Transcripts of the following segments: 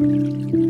Música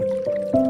you